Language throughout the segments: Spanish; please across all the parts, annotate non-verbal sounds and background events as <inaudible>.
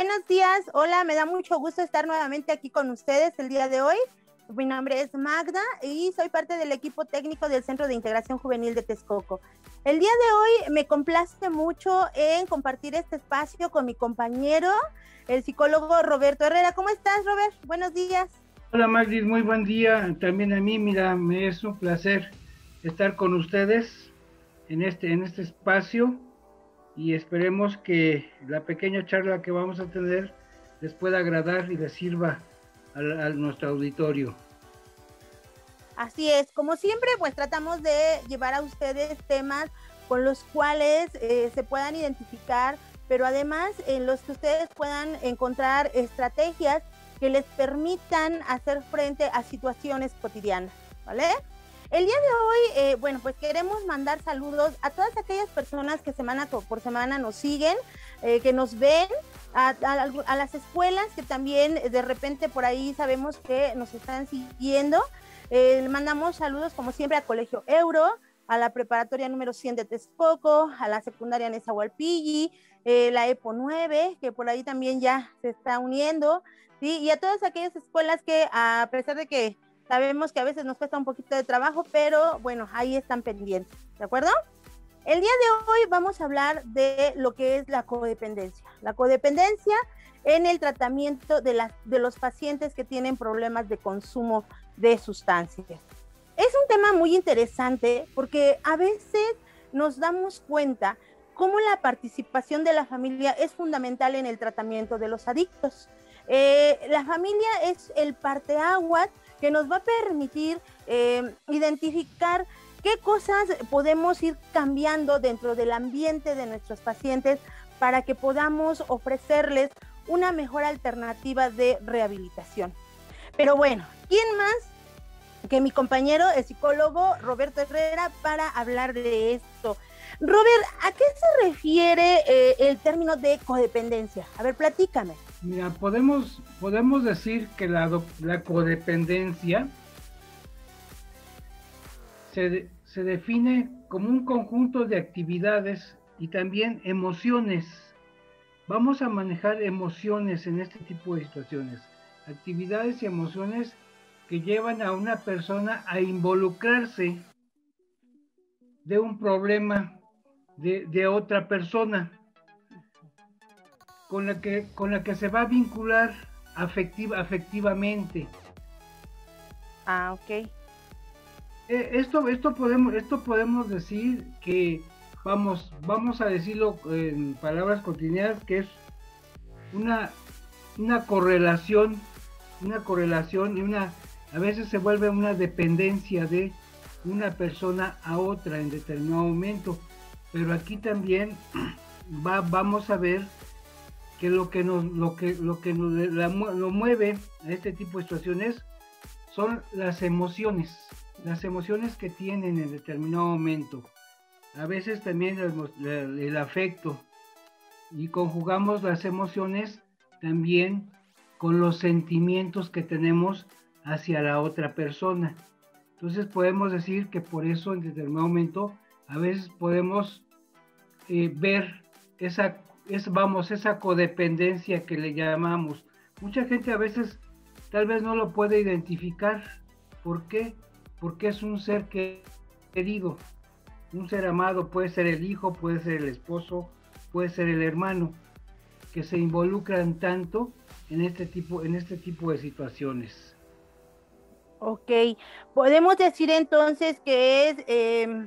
Buenos días, hola, me da mucho gusto estar nuevamente aquí con ustedes el día de hoy. Mi nombre es Magda y soy parte del equipo técnico del Centro de Integración Juvenil de Texcoco. El día de hoy me complace mucho en compartir este espacio con mi compañero, el psicólogo Roberto Herrera. ¿Cómo estás, Robert? Buenos días. Hola, Magdi, muy buen día. También a mí, mira, me es un placer estar con ustedes en este, en este espacio y esperemos que la pequeña charla que vamos a tener les pueda agradar y les sirva a, nuestro auditorio. Así es, como siempre, pues tratamos de llevar a ustedes temas con los cuales eh, se puedan identificar, pero además en los que ustedes puedan encontrar estrategias que les permitan hacer frente a situaciones cotidianas, ¿vale? El día de hoy, eh, bueno, pues queremos mandar saludos a todas aquellas personas que semana por semana nos siguen, eh, que nos ven, a, las escuelas que también de repente por ahí sabemos que nos están siguiendo. Eh, mandamos saludos como siempre a Colegio Euro, a la preparatoria número 100 de Texcoco, a la secundaria Nezahualpilli, eh, la EPO 9, que por ahí también ya se está uniendo, ¿sí? y a todas aquellas escuelas que a pesar de que Sabemos que a veces nos cuesta un poquito de trabajo, pero bueno, ahí están pendientes, ¿de acuerdo? El día de hoy vamos a hablar de lo que es la codependencia. La codependencia en el tratamiento de, las, de los pacientes que tienen problemas de consumo de sustancias. Es un tema muy interesante porque a veces nos damos cuenta cómo la participación de la familia es fundamental en el tratamiento de los adictos. Eh, la familia es el parteaguas que nos va a permitir eh, identificar qué cosas podemos ir cambiando dentro del ambiente de nuestros pacientes para que podamos ofrecerles una mejor alternativa de rehabilitación. Pero bueno, ¿quién más que mi compañero, el psicólogo Roberto Herrera, para hablar de esto? Robert, ¿a qué se refiere eh, el término de codependencia? A ver, platícame. Mira, podemos, podemos decir que la, la codependencia se, se define como un conjunto de actividades y también emociones. Vamos a manejar emociones en este tipo de situaciones. Actividades y emociones que llevan a una persona a involucrarse de un problema de, de otra persona con la que, con la que se va a vincular afectiva, afectivamente. Ah, ok. Eh, esto, esto, podemos, esto podemos decir que, vamos, vamos a decirlo en palabras cotidianas, que es una, una correlación, una correlación y una, a veces se vuelve una dependencia de una persona a otra en determinado momento. Pero aquí también <clears throat> va, vamos a ver que lo que nos, lo que, lo que nos lo mueve a este tipo de situaciones son las emociones, las emociones que tienen en determinado momento. A veces también el, afecto y conjugamos las emociones también con los sentimientos que tenemos hacia la otra persona. Entonces podemos decir que por eso en determinado momento a veces podemos eh, ver esa es, vamos, esa codependencia que le llamamos. Mucha gente a veces tal vez no lo puede identificar. ¿Por qué? Porque es un ser querido, un ser amado, puede ser el hijo, puede ser el esposo, puede ser el hermano, que se involucran tanto en este tipo, en este tipo de situaciones. Ok, podemos decir entonces que es em,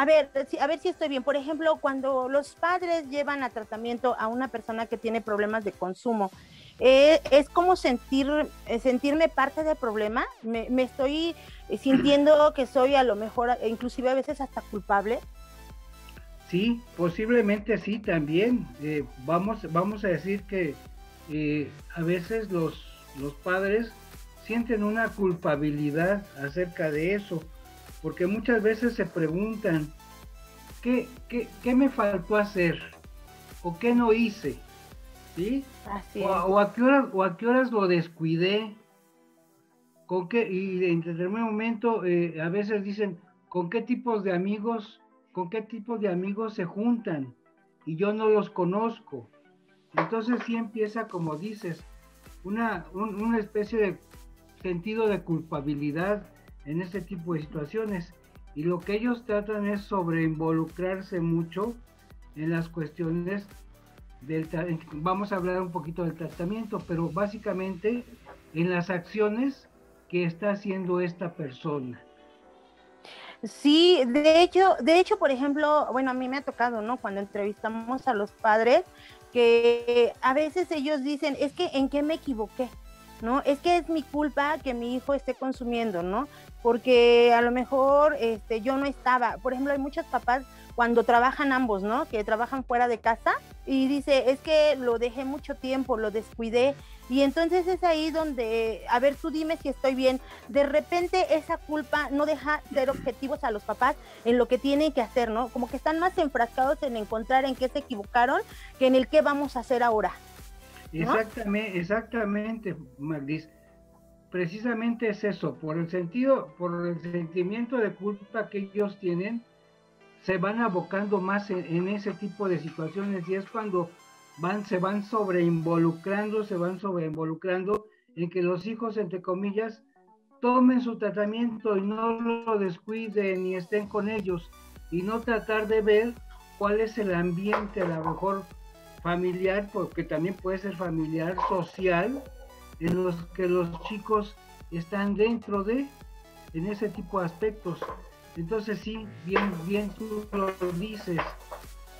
a ver, a ver si estoy bien. Por ejemplo, cuando los padres llevan a tratamiento a una persona que tiene problemas de consumo, eh, es como sentir, eh, sentirme parte del problema. Me, estoy sintiendo <clears throat> que soy a lo mejor, inclusive a veces hasta culpable. Sí, posiblemente sí también. Eh, vamos, vamos a decir que a veces los, los padres sienten una culpabilidad acerca de eso porque muchas veces se preguntan, ¿qué, qué, me faltó hacer? ¿O qué no hice? ¿Sí? o, a qué horas, o a qué horas lo descuidé. ¿Con qué? Y en determinado momento eh, a veces dicen, ¿con qué tipos de amigos, con qué tipos de amigos se juntan? Y yo no los conozco. Entonces sí empieza, como dices, una, una especie de sentido de culpabilidad en este tipo de situaciones. Y lo que ellos tratan es sobre involucrarse mucho en las cuestiones del... Vamos a hablar un poquito del tratamiento, pero básicamente en las acciones que está haciendo esta persona. Sí, de hecho, de hecho, por ejemplo, bueno, a mí me ha tocado, ¿no? Cuando entrevistamos a los padres, que a veces ellos dicen, es que en qué me equivoqué, ¿no? Es que es mi culpa que mi hijo esté consumiendo, ¿no? Porque a lo mejor este, yo no estaba, por ejemplo, hay muchos papás cuando trabajan ambos, ¿no? Que trabajan fuera de casa y dice, es que lo dejé mucho tiempo, lo descuidé. Y entonces es ahí donde, a ver, tú dime si estoy bien. De repente esa culpa no deja ser objetivos a los papás en lo que tienen que hacer, ¿no? Como que están más enfrascados en encontrar en qué se equivocaron que en el qué vamos a hacer ahora. Exactamente, exactamente, Magdis. Precisamente es eso, por el sentido, por el sentimiento de culpa que ellos tienen, se van abocando más en, ese tipo de situaciones y es cuando van, se van sobreinvolucrando, se van sobreinvolucrando en que los hijos, entre comillas, tomen su tratamiento y no lo descuiden y estén con ellos y no tratar de ver cuál es el ambiente a lo mejor familiar, porque también puede ser familiar, social, en los que los chicos están dentro de, en ese tipo de aspectos. Entonces sí, bien, bien tú lo dices,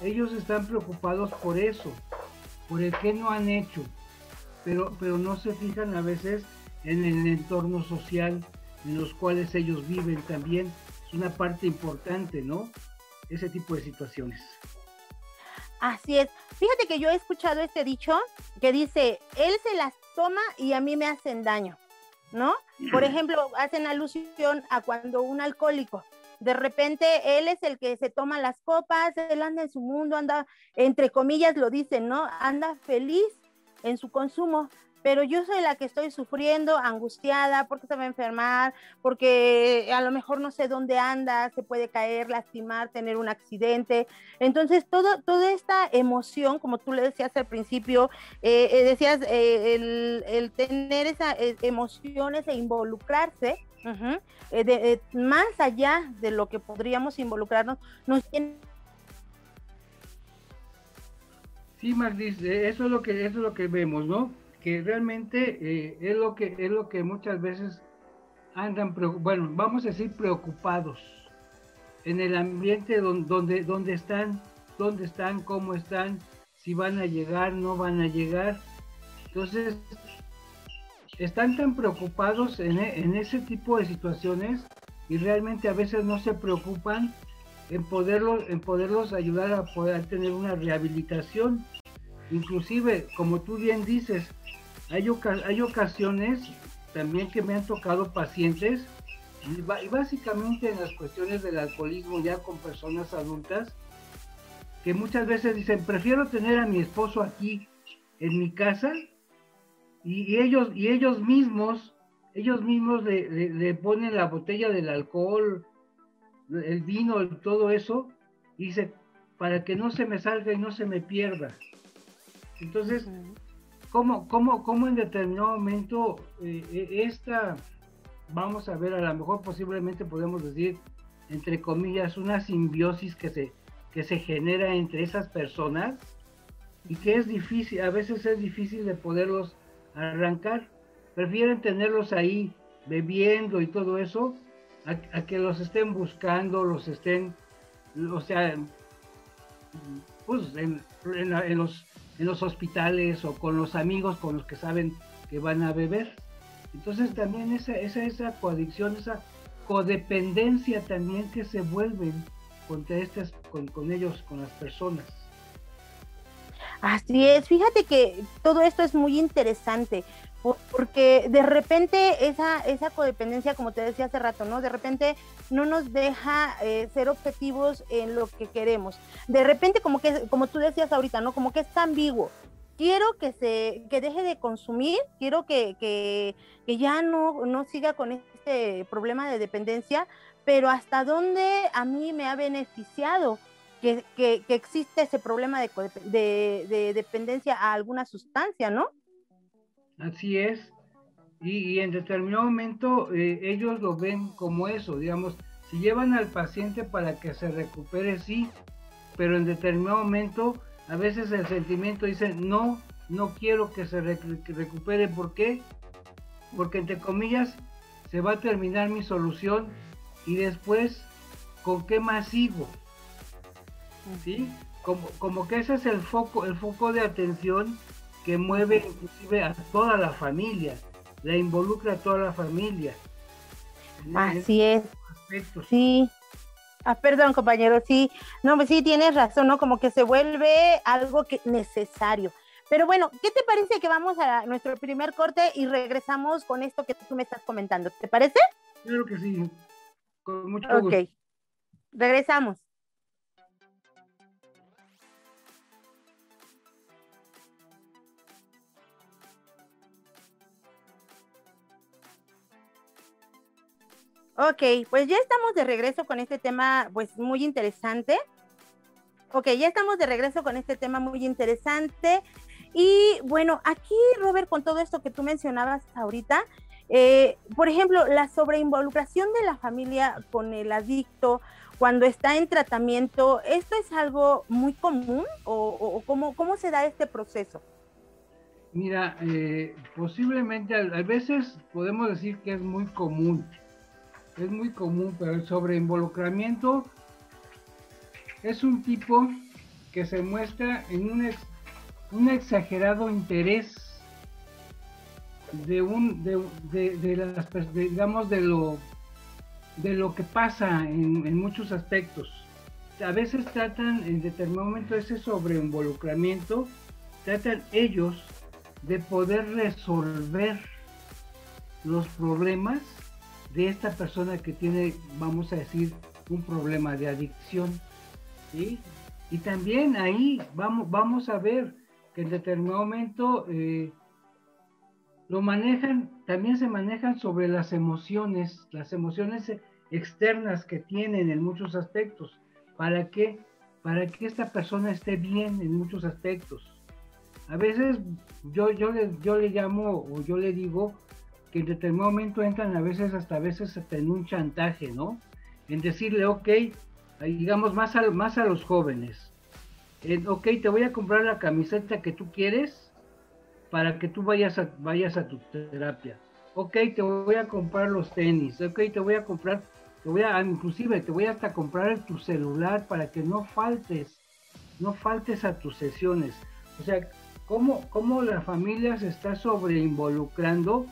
ellos están preocupados por eso, por el que no han hecho, pero, pero no se fijan a veces en el entorno social en los cuales ellos viven también. Es una parte importante, ¿no? Ese tipo de situaciones. Así es. Fíjate que yo he escuchado este dicho que dice, él se las toma y a mí me hacen daño, ¿no? Por ejemplo, hacen alusión a cuando un alcohólico de repente él es el que se toma las copas, él anda en su mundo, anda, entre comillas lo dicen, ¿no? Anda feliz en su consumo, pero yo soy la que estoy sufriendo, angustiada, porque se va a enfermar, porque a lo mejor no sé dónde anda, se puede caer, lastimar, tener un accidente. Entonces, todo, toda esta emoción, como tú le decías al principio, eh, eh, decías, eh, el, el, tener esas emociones e involucrarse, eh, de, eh, más allá de lo que podríamos involucrarnos, nos tiene Sí, Magdis, eh, eso es lo que eso es lo que vemos, ¿no? Que realmente es lo que es lo que muchas veces andan, bueno, vamos a decir preocupados en el ambiente donde, donde, donde están, dónde están, cómo están, si van a llegar, no van a llegar. Entonces, están tan preocupados e, en, ese tipo de situaciones y realmente a veces no se preocupan en poderlos, en poderlos ayudar a poder tener una rehabilitación. Inclusive, como tú bien dices, hay, hay ocasiones también que me han tocado pacientes y, básicamente en las cuestiones del alcoholismo ya con personas adultas que muchas veces dicen, prefiero tener a mi esposo aquí en mi casa y, ellos, y ellos mismos, ellos mismos le, ponen la botella del alcohol, el vino, todo eso, y dice, para que no se me salga y no se me pierda. Entonces, ¿cómo, cómo, cómo en determinado momento eh, eh, esta, vamos a ver, a lo mejor posiblemente podemos decir, entre comillas, una simbiosis que se, que se genera entre esas personas y que es difícil, a veces es difícil de poderlos arrancar. Prefieren tenerlos ahí bebiendo y todo eso a, que los estén buscando, los estén, o sea, pues en, los, en los hospitales o con los amigos con los que saben que van a beber. Entonces también esa, esa, esa coadicción, esa codependencia también que se vuelven contra estas, con, con ellos, con las personas. Así es, fíjate que todo esto es muy interesante porque de repente esa, esa codependencia, como te decía hace rato, ¿no? De repente no nos deja eh, ser objetivos en lo que queremos. De repente, como que, como tú decías ahorita, ¿no? Como que es ambiguo. Quiero que se, que deje de consumir, quiero que, que, que ya no, no siga con este problema de dependencia, pero hasta dónde a mí me ha beneficiado que, que, existe ese problema de, de, dependencia a alguna sustancia, ¿no? Así es. Y, en determinado momento eh, ellos lo ven como eso, digamos, si llevan al paciente para que se recupere, sí, pero en determinado momento a veces el sentimiento dice, no, no quiero que se recupere. ¿Por qué? Porque entre comillas se va a terminar mi solución y después, ¿con qué más sigo? ¿Sí? Como, como que ese es el foco, el foco de atención que mueve inclusive a toda la familia, la involucra a toda la familia. Así es. Sí. Ah, perdón, compañero, sí. No, pues sí, tienes razón, ¿no? Como que se vuelve algo que necesario. Pero bueno, ¿qué te parece que vamos a nuestro primer corte y regresamos con esto que tú me estás comentando? ¿Te parece? Claro que sí. Con mucho gusto. Ok. Regresamos. Ok, pues ya estamos de regreso con este tema, pues muy interesante. Ok, ya estamos de regreso con este tema muy interesante. Y bueno, aquí, Robert, con todo esto que tú mencionabas ahorita, eh, por ejemplo, la sobreinvolucración de la familia con el adicto cuando está en tratamiento, ¿esto es algo muy común o, cómo, cómo, se da este proceso? Mira, eh, posiblemente a, veces podemos decir que es muy común, es muy común, pero el sobreinvolucramiento es un tipo que se muestra en un, exagerado interés de un de, de, digamos de lo de lo que pasa en, en, muchos aspectos. A veces tratan en determinado momento ese sobreinvolucramiento tratan ellos de poder resolver los problemas de esta persona que tiene, vamos a decir, un problema de adicción. Y también ahí vamos, vamos a ver que en determinado momento eh, lo manejan, también se manejan sobre las emociones, las emociones externas que tienen en muchos aspectos. ¿Para que Para que esta persona esté bien en muchos aspectos. A veces yo, yo, le, yo le llamo o yo le digo que en determinado momento entran a veces hasta a veces en un chantaje, ¿no? En decirle, ok, digamos más a, más a los jóvenes, ok, te voy a comprar la camiseta que tú quieres para que tú vayas a, vayas a tu terapia. Ok, te voy a comprar los tenis, ok, te voy a comprar, te voy a, inclusive te voy hasta comprar tu celular para que no faltes, no faltes a tus sesiones. O sea, cómo, cómo la familia se está sobreinvolucrando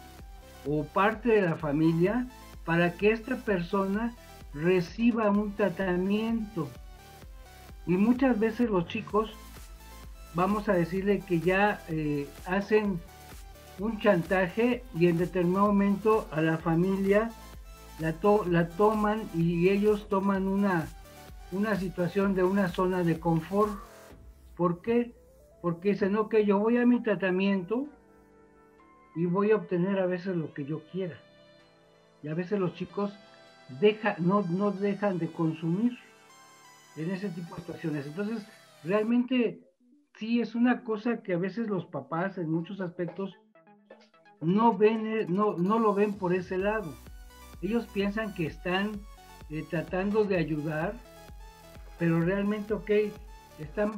o parte de la familia para que esta persona reciba un tratamiento. Y muchas veces los chicos, vamos a decirle que ya eh, hacen un chantaje y en determinado momento a la familia la, la toman y ellos toman una, una situación de una zona de confort. ¿Por qué? Porque dicen, ok, yo voy a mi tratamiento, y voy a obtener a veces lo que yo quiera. Y a veces los chicos deja, no, no dejan de consumir en ese tipo de situaciones. Entonces, realmente sí es una cosa que a veces los papás en muchos aspectos no ven, no, no lo ven por ese lado. Ellos piensan que están eh, tratando de ayudar, pero realmente, ok, están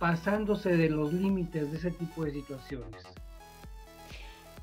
pasándose de los límites de ese tipo de situaciones.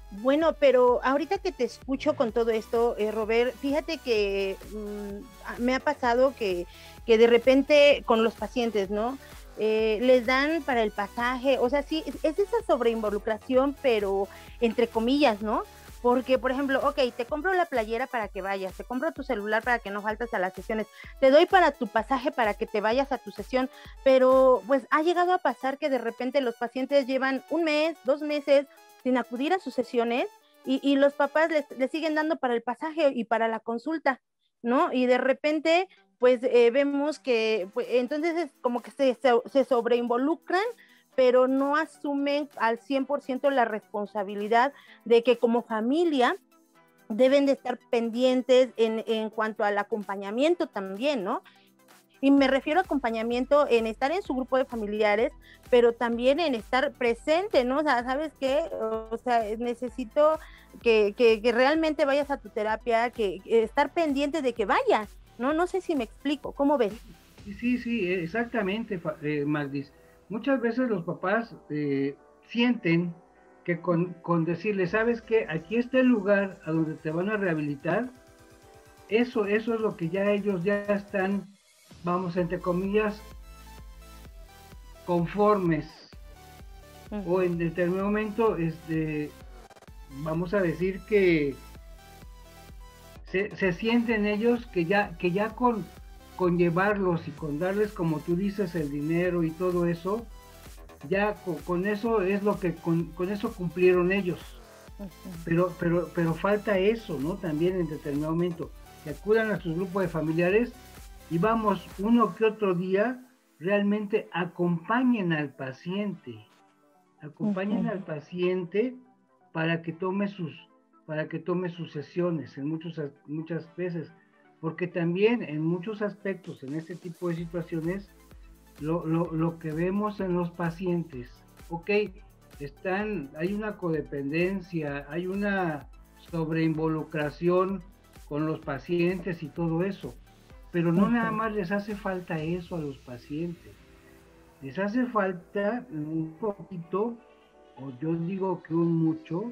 Bueno, pero ahorita que te escucho con todo esto, eh, Robert, fíjate que mm, me ha pasado que, que, de repente con los pacientes, ¿no? Eh, les dan para el pasaje, o sea, sí, es esa sobreinvolucración, pero entre comillas, ¿no? Porque, por ejemplo, ok, te compro la playera para que vayas, te compro tu celular para que no faltes a las sesiones, te doy para tu pasaje para que te vayas a tu sesión, pero pues ha llegado a pasar que de repente los pacientes llevan un mes, dos meses sin acudir a sus sesiones y, los papás le siguen dando para el pasaje y para la consulta, ¿no? Y de repente, pues eh, vemos que pues, entonces es como que se, se, sobreinvolucran, pero no asumen al 100% la responsabilidad de que como familia deben de estar pendientes en, en cuanto al acompañamiento también, ¿no? Y me refiero a acompañamiento en estar en su grupo de familiares, pero también en estar presente, ¿no? O sea, ¿sabes qué? O sea, necesito que, que, realmente vayas a tu terapia, que, estar pendiente de que vayas, ¿no? No sé si me explico, ¿cómo ves? Sí, sí, sí exactamente, eh, Magdis. Muchas veces los papás eh, sienten que con, con decirle, ¿sabes qué? Aquí está el lugar a donde te van a rehabilitar, eso, eso es lo que ya ellos ya están, vamos, entre comillas, conformes. O en determinado momento, este, vamos a decir que se, se, sienten ellos que ya, que ya con, con llevarlos y con darles, como tú dices, el dinero y todo eso, ya con, eso es lo que con, con eso cumplieron ellos. Pero, pero, pero falta eso, ¿no? También en determinado momento acudan a sus grupos de familiares y vamos uno que otro día, realmente acompañen al paciente, acompañen al paciente para que tome sus para que tome sus sesiones en muchos, muchas veces, porque también en muchos aspectos, en este tipo de situaciones, lo, lo, lo que vemos en los pacientes, ok, están, hay una codependencia, hay una sobreinvolucración con los pacientes y todo eso. Pero no nada más les hace falta eso a los pacientes. Les hace falta un poquito, o yo digo que un mucho,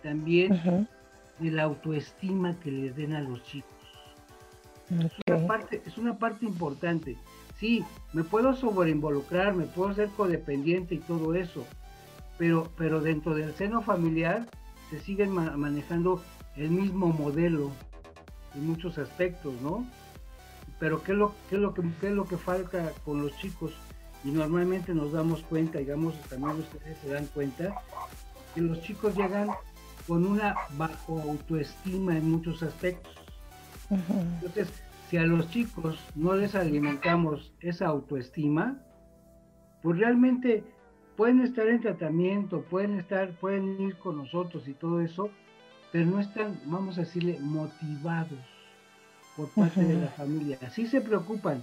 también de la autoestima que les den a los chicos. Es, una parte, es una parte importante. Sí, me puedo sobreinvolucrar, me puedo ser codependiente y todo eso, pero, pero dentro del seno familiar se siguen manejando el mismo modelo en muchos aspectos, ¿no? Pero ¿qué es lo, qué es lo, que, qué es lo que falta con los chicos? Y normalmente nos damos cuenta, digamos, también ustedes se dan cuenta, que los chicos llegan con una bajo autoestima en muchos aspectos. Entonces, si a los chicos no les alimentamos esa autoestima, pues realmente pueden estar en tratamiento, pueden estar, pueden ir con nosotros y todo eso, pero no están, vamos a decirle, motivados por parte de la familia. Sí se preocupan,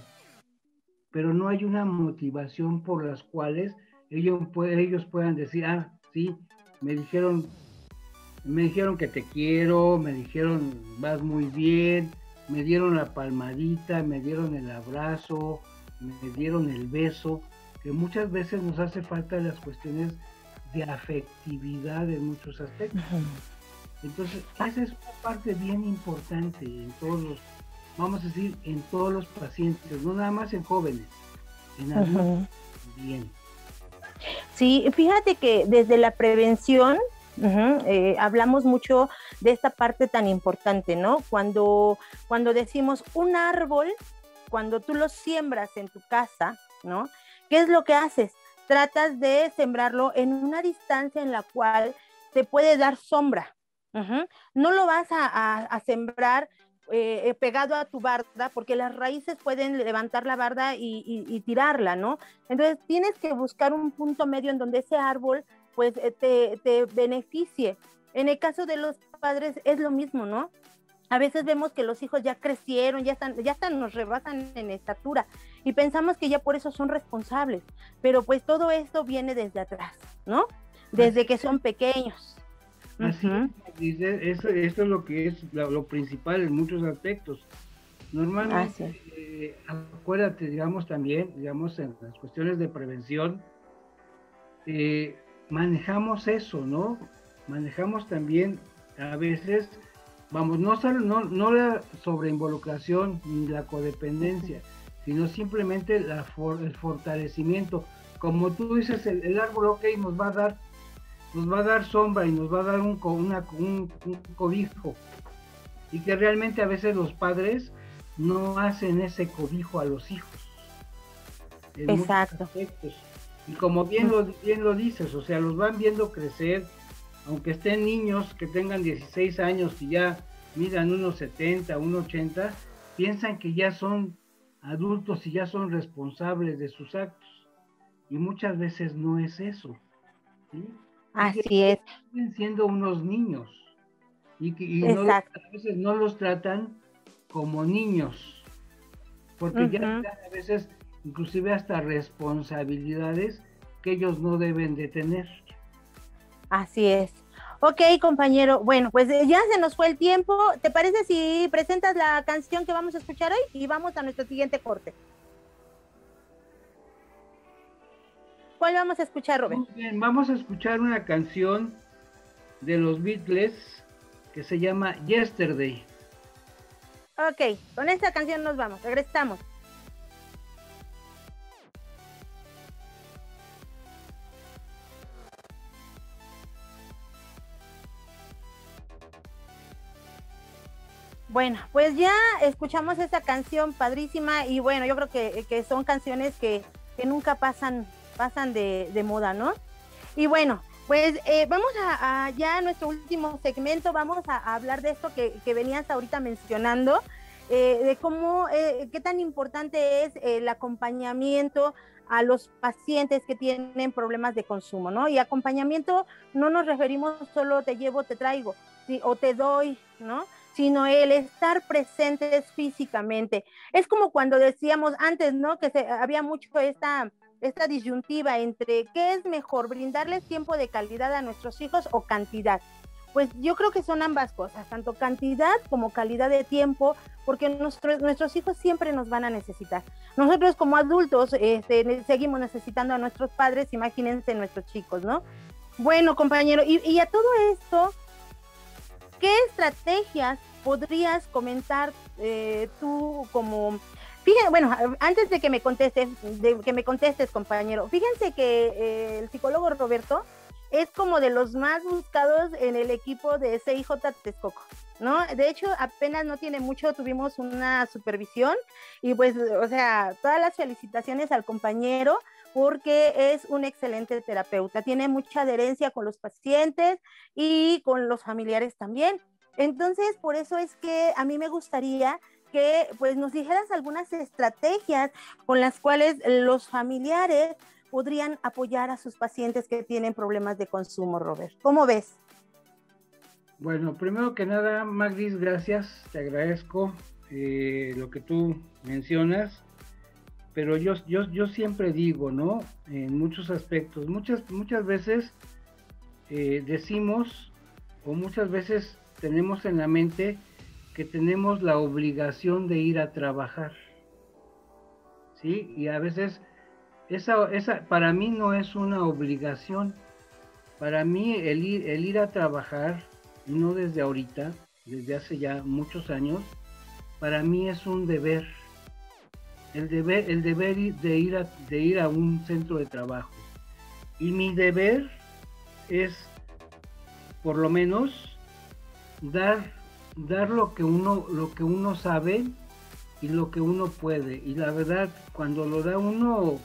pero no hay una motivación por las cuales ellos, ellos puedan decir, ah, sí, me dijeron, me dijeron que te quiero, me dijeron vas muy bien, me dieron la palmadita, me dieron el abrazo, me dieron el beso, que muchas veces nos hace falta las cuestiones de afectividad en muchos aspectos. Entonces, esa es una parte bien importante en todos los, vamos a decir, en todos los pacientes, no nada más en jóvenes, en adultos bien. Sí, fíjate que desde la prevención eh, hablamos mucho de esta parte tan importante, ¿no? Cuando, cuando decimos un árbol, cuando tú lo siembras en tu casa, ¿no? ¿Qué es lo que haces? Tratas de sembrarlo en una distancia en la cual te puede dar sombra, no lo vas a, sembrar eh, pegado a tu barda porque las raíces pueden levantar la barda y, tirarla, ¿no? Entonces tienes que buscar un punto medio en donde ese árbol pues eh, te, beneficie. En el caso de los padres es lo mismo, ¿no? A veces vemos que los hijos ya crecieron, ya están, ya están, nos rebasan en estatura y pensamos que ya por eso son responsables, pero pues todo esto viene desde atrás, ¿no? Desde que son pequeños. Así dice, eso, esto es lo que es lo, principal en muchos aspectos. Normalmente, eh, acuérdate, digamos también, digamos en las cuestiones de prevención, eh, manejamos eso, ¿no? Manejamos también a veces, vamos, no, no, no la sobreinvolucración ni la codependencia, sino simplemente la el fortalecimiento. Como tú dices, el, el árbol, ok, nos va a dar nos va a dar sombra y nos va a dar un, una, un, cobijo. Y que realmente a veces los padres no hacen ese cobijo a los hijos. Exacto. Y como bien lo, bien lo dices, o sea, los van viendo crecer, aunque estén niños que tengan 16 años y ya midan unos 70, unos 80, piensan que ya son adultos y ya son responsables de sus actos. Y muchas veces no es eso. ¿sí? Así es. Siguen siendo unos niños y, y no, a veces no los tratan como niños. porque ya a veces inclusive hasta responsabilidades que ellos no deben de tener. Así es. Ok, compañero. Bueno, pues eh, ya se nos fue el tiempo. ¿Te parece si presentas la canción que vamos a escuchar hoy y vamos a nuestro siguiente corte? ¿Cuál vamos a escuchar, bien, vamos a escuchar una canción de los Beatles que se llama Yesterday. Ok, con esta canción nos vamos, regresamos. Bueno, pues ya escuchamos esta canción padrísima y bueno, yo creo que, son canciones que, nunca pasan, pasan de, moda, ¿no? Y bueno, pues eh, vamos a, ya nuestro último segmento, vamos a, hablar de esto que, venías ahorita mencionando, eh, de cómo, eh, qué tan importante es el acompañamiento a los pacientes que tienen problemas de consumo, ¿no? Y acompañamiento no nos referimos solo te llevo, te traigo, o te doy, ¿no? sino el estar presentes físicamente. Es como cuando decíamos antes, ¿no? Que había mucho esta, esta disyuntiva entre qué es mejor, brindarles tiempo de calidad a nuestros hijos o cantidad. Pues yo creo que son ambas cosas, tanto cantidad como calidad de tiempo, porque nuestros, hijos siempre nos van a necesitar. Nosotros como adultos este, seguimos necesitando a nuestros padres, imagínense nuestros chicos, ¿no? Bueno, compañero, y, y a todo esto, ¿Qué estrategias podrías comentar eh, tú como Fíjense, bueno, antes de que me contestes, de que me contestes, compañero, fíjense que eh, el psicólogo Roberto es como de los más buscados en el equipo de CIJ Texcoco, ¿no? De hecho, apenas no tiene mucho, tuvimos una supervisión y pues, o sea, todas las felicitaciones al compañero porque es un excelente terapeuta, tiene mucha adherencia con los pacientes y con los familiares también. Entonces, por eso es que a mí me gustaría que pues nos dijeras algunas estrategias con las cuales los familiares podrían apoyar a sus pacientes que tienen problemas de consumo, Robert. ¿Cómo ves? Bueno, primero que nada, Magdis, gracias, te agradezco eh, lo que tú mencionas pero yo, yo, yo siempre digo, ¿no? En muchos aspectos, muchas, muchas veces eh, decimos o muchas veces tenemos en la mente que tenemos la obligación de ir a trabajar. ¿Sí? Y a veces esa, esa para mí no es una obligación. Para mí el ir, el ir a trabajar, no desde ahorita, desde hace ya muchos años, para mí es un deber el deber, el deber de ir, a, de ir a un centro de trabajo. Y mi deber es, por lo menos, dar, dar lo, que uno, lo que uno sabe y lo que uno puede. Y la verdad, cuando lo da uno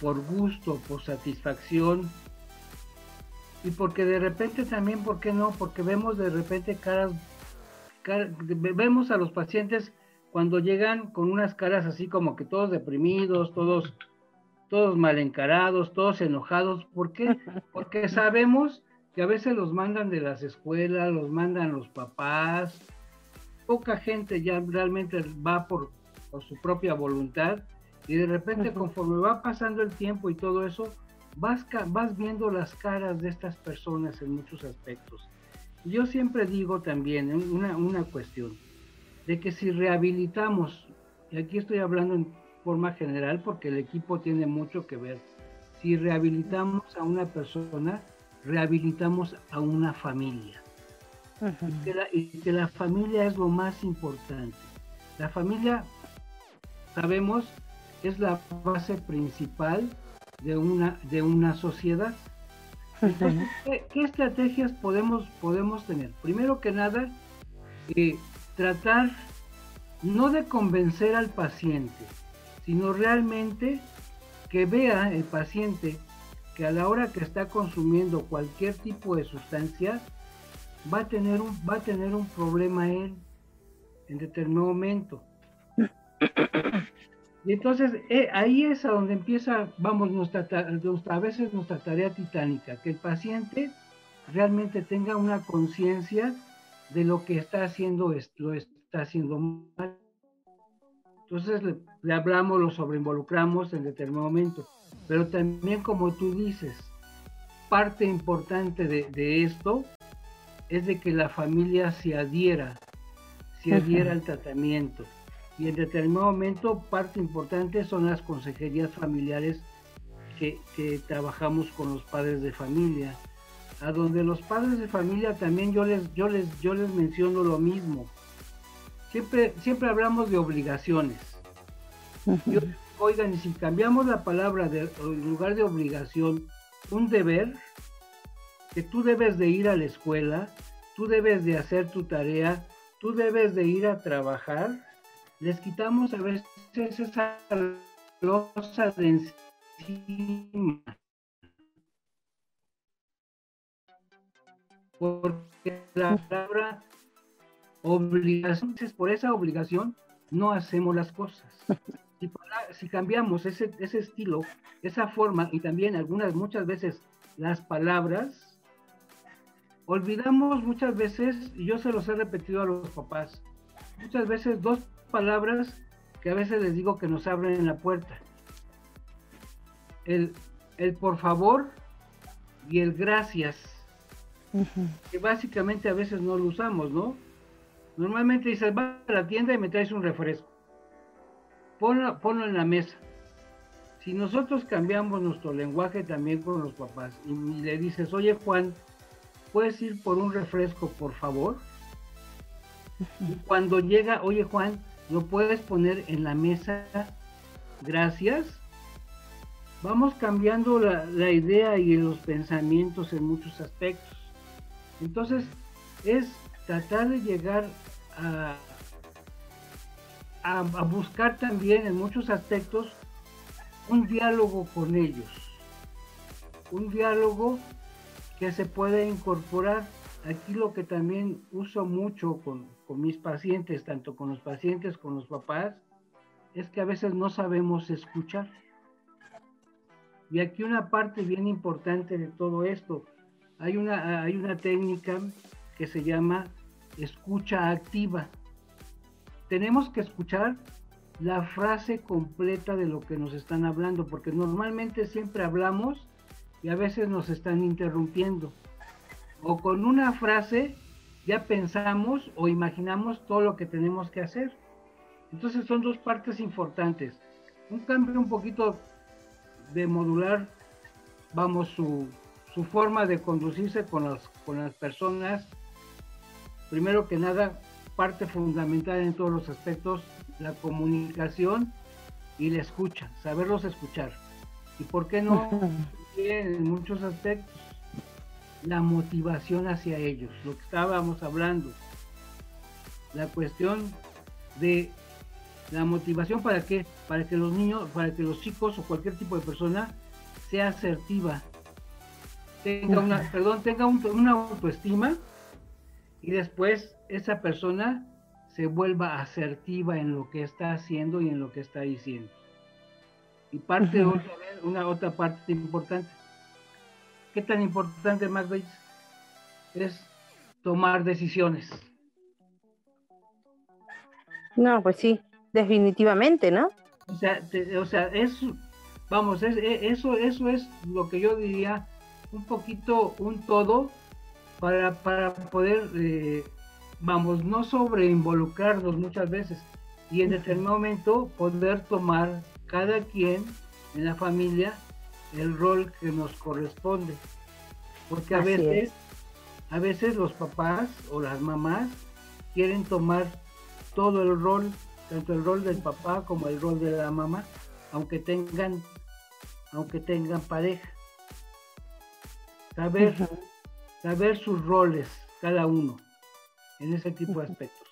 por gusto, por satisfacción, y porque de repente también, ¿por qué no? Porque vemos de repente caras, caras vemos a los pacientes cuando llegan con unas caras así como que todos deprimidos, todos, todos mal encarados, todos enojados. ¿Por qué? <laughs> Porque sabemos que a veces los mandan de las escuelas, los mandan los papás. Poca gente ya realmente va por, su propia voluntad y de repente conforme va pasando el tiempo y todo eso, vas, vas viendo las caras de estas personas en muchos aspectos. Yo siempre digo también una, una cuestión de que si rehabilitamos, y aquí estoy hablando en forma general porque el equipo tiene mucho que ver, si rehabilitamos a una persona, rehabilitamos a una familia. y, que la, familia es lo más importante. La familia, sabemos, es la base principal de una, de una sociedad. Entonces, ¿qué, estrategias podemos, podemos tener? Primero que nada, eh, tratar no de convencer al paciente, sino realmente que vea el paciente que a la hora que está consumiendo cualquier tipo de sustancia, va a tener un, va a tener un problema él en determinado momento. Y entonces eh, ahí es a donde empieza, vamos, nuestra, a veces nuestra tarea titánica, que el paciente realmente tenga una conciencia de lo que está haciendo, lo está haciendo mal. Entonces le, hablamos, lo sobreinvolucramos en determinado momento. Pero también, como tú dices, parte importante de, esto es de que la familia se adhiera, se adhiera al tratamiento. Y en determinado momento, parte importante son las consejerías familiares que, que, trabajamos con los padres de familia. A donde los padres de familia también yo les, yo les, yo les menciono lo mismo. Siempre, siempre hablamos de obligaciones. Oigan, y si cambiamos la palabra de, en lugar de obligación, un deber, que tú debes de ir a la escuela, tú debes de hacer tu tarea, tú debes de ir a trabajar, les quitamos a veces esa losa de encima. Porque la palabra obligación, por esa obligación no hacemos las cosas. Si, cambiamos ese, ese estilo, esa forma y también algunas, muchas veces las palabras, olvidamos muchas veces, y yo se los he repetido a los papás, muchas veces dos palabras que a veces les digo que nos abren la puerta. El, el por favor y el gracias, que básicamente a veces no lo usamos, ¿no? Normalmente dices, va a la tienda y me traes un refresco. Ponlo, ponlo en la mesa. Si nosotros cambiamos nuestro lenguaje también con los papás y le dices, oye Juan, ¿puedes ir por un refresco, por favor? Y cuando llega, oye Juan, ¿lo puedes poner en la mesa? Gracias. Vamos cambiando la, la idea y los pensamientos en muchos aspectos. Entonces, es tratar de llegar a, buscar también en muchos aspectos un diálogo con ellos, un diálogo que se puede incorporar. Aquí lo que también uso mucho con, con mis pacientes, tanto con los pacientes, con los papás, es que a veces no sabemos escuchar. Y aquí una parte bien importante de todo esto, hay una, hay una técnica que se llama escucha activa. Tenemos que escuchar la frase completa de lo que nos están hablando, porque normalmente siempre hablamos y a veces nos están interrumpiendo. O con una frase ya pensamos o imaginamos todo lo que tenemos que hacer. Entonces son dos partes importantes. Un cambio un poquito de modular, vamos, su, su forma de conducirse con las, con las personas primero que nada, parte fundamental en todos los aspectos, la comunicación y la escucha, saberlos escuchar. ¿Y por qué no? <laughs> en muchos aspectos, la motivación hacia ellos, lo que estábamos hablando. La cuestión de la motivación para qué? Para que los niños, para que los chicos o cualquier tipo de persona sea asertiva, tenga una, perdón, tenga una autoestima y después esa persona se vuelva asertiva en lo que está haciendo y en lo que está diciendo. Y parte otra vez, una otra parte importante. ¿Qué tan importante, más veis? Es tomar decisiones. No, pues sí, definitivamente, ¿no? O sea, o sea es, vamos, es, e, eso, eso es lo que yo diría un poquito un todo para, para poder, eh, vamos, no sobre involucrarnos muchas veces y en determinado momento poder tomar cada quien en la familia el rol que nos corresponde. Porque a veces, a veces los papás o las mamás quieren tomar todo el rol, tanto el rol del papá como el rol de la mamá, aunque tengan, aunque tengan pareja. Saber saber sus roles, cada uno, en ese tipo de aspectos.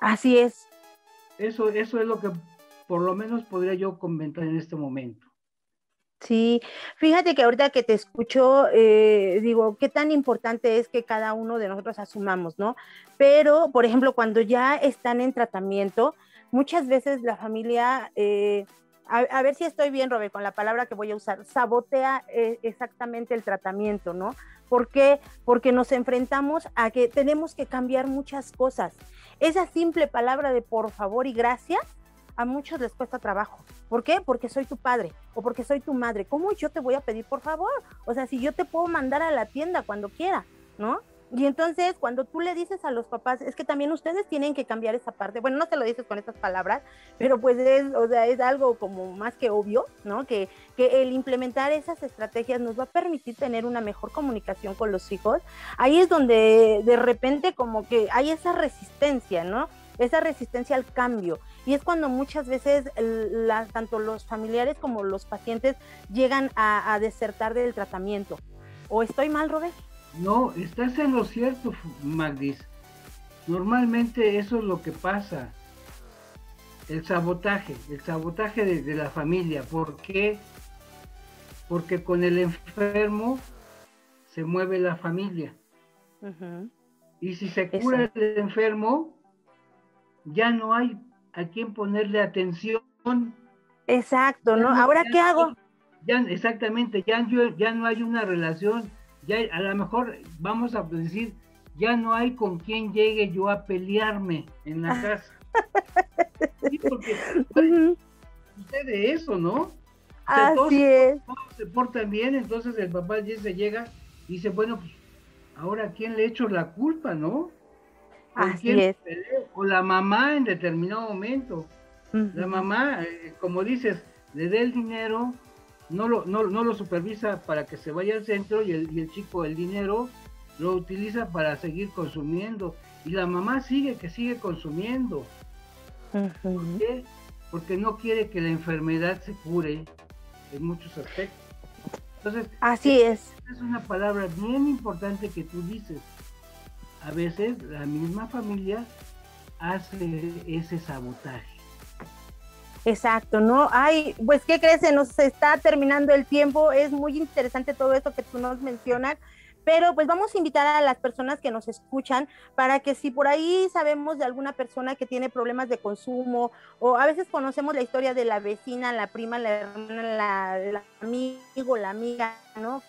Así es. Eso, eso es lo que por lo menos podría yo comentar en este momento. Sí, fíjate que ahorita que te escucho, eh, digo, qué tan importante es que cada uno de nosotros asumamos, ¿no? Pero, por ejemplo, cuando ya están en tratamiento, muchas veces la familia eh, a, ver si estoy bien, Robert, con la palabra que voy a usar, sabotea eh, exactamente el tratamiento, ¿no? ¿Por qué? Porque nos enfrentamos a que tenemos que cambiar muchas cosas. Esa simple palabra de por favor y gracias, a muchos les cuesta trabajo. ¿Por qué? Porque soy tu padre o porque soy tu madre. ¿Cómo yo te voy a pedir por favor? O sea, si yo te puedo mandar a la tienda cuando quiera, ¿no? Y entonces, cuando tú le dices a los papás, es que también ustedes tienen que cambiar esa parte, bueno, no te lo dices con estas palabras, pero pues es, o sea, es algo como más que obvio, ¿no? Que, que el implementar esas estrategias nos va a permitir tener una mejor comunicación con los hijos. Ahí es donde de repente como que hay esa resistencia, ¿no? Esa resistencia al cambio. Y es cuando muchas veces tanto los familiares como los pacientes llegan a, a desertar del tratamiento. ¿O estoy mal, Robert? No, estás en lo cierto, Magdis. Normalmente eso es lo que pasa. El sabotaje, el sabotaje de, la familia. ¿Por qué? Porque con el enfermo se mueve la familia. Y si se cura el enfermo, ya no hay a quien ponerle atención. Exacto, ¿no? Ahora, ¿qué hago? Ya, exactamente, ya, ya no hay una relación ya a lo mejor vamos a decir, ya no hay con quien llegue yo a pelearme en la casa. sí, porque <laughs> sucede eso, ¿no? Así todos, es. se portan bien, entonces el papá ya se llega y dice, bueno, pues ahora ¿a quién le echo la culpa, no? Así es. O la mamá en determinado momento. La mamá, eh, como dices, le dé el dinero, no lo, no, lo supervisa para que se vaya al centro y el, y el chico el dinero lo utiliza para seguir consumiendo. Y la mamá sigue, que sigue consumiendo. ¿Por qué? Porque no quiere que la enfermedad se cure en muchos aspectos. Entonces, así es. Es una palabra bien importante que tú dices. A veces la misma familia hace ese sabotaje. Exacto, ¿no? Ay, pues, ¿qué crees? Se nos está terminando el tiempo. Es muy interesante todo esto que tú nos mencionas. Pero pues vamos a invitar a las personas que nos escuchan para que si por ahí sabemos de alguna persona que tiene problemas de consumo o a veces conocemos la historia de la vecina, la prima, la hermana, la, la amigo, la amiga, ¿no?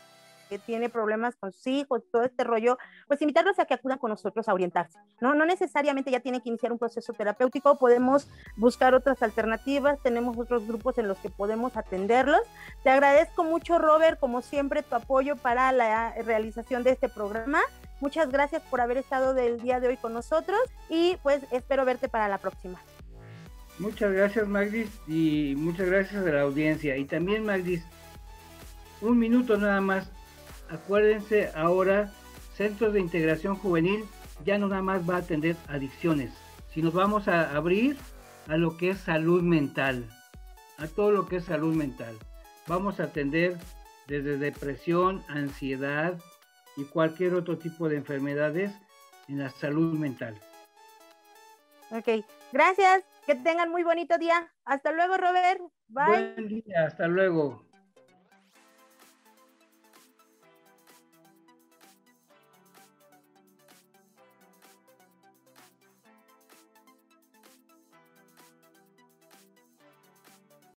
Que tiene problemas con sus hijos, todo este rollo, pues invitarlos a que acudan con nosotros a orientarse. No, no necesariamente ya tienen que iniciar un proceso terapéutico, podemos buscar otras alternativas, tenemos otros grupos en los que podemos atenderlos. Te agradezco mucho, Robert, como siempre, tu apoyo para la realización de este programa. Muchas gracias por haber estado del día de hoy con nosotros y pues espero verte para la próxima. Muchas gracias, Magdis, y muchas gracias a la audiencia. Y también, Magdis, un minuto nada más acuérdense ahora, Centros de Integración Juvenil ya no nada más va a atender adicciones, sino vamos a abrir a lo que es salud mental, a todo lo que es salud mental. Vamos a atender desde depresión, ansiedad y cualquier otro tipo de enfermedades en la salud mental. Ok, gracias. Que tengan muy bonito día. Hasta luego, Robert. Bye. Buen día, hasta luego.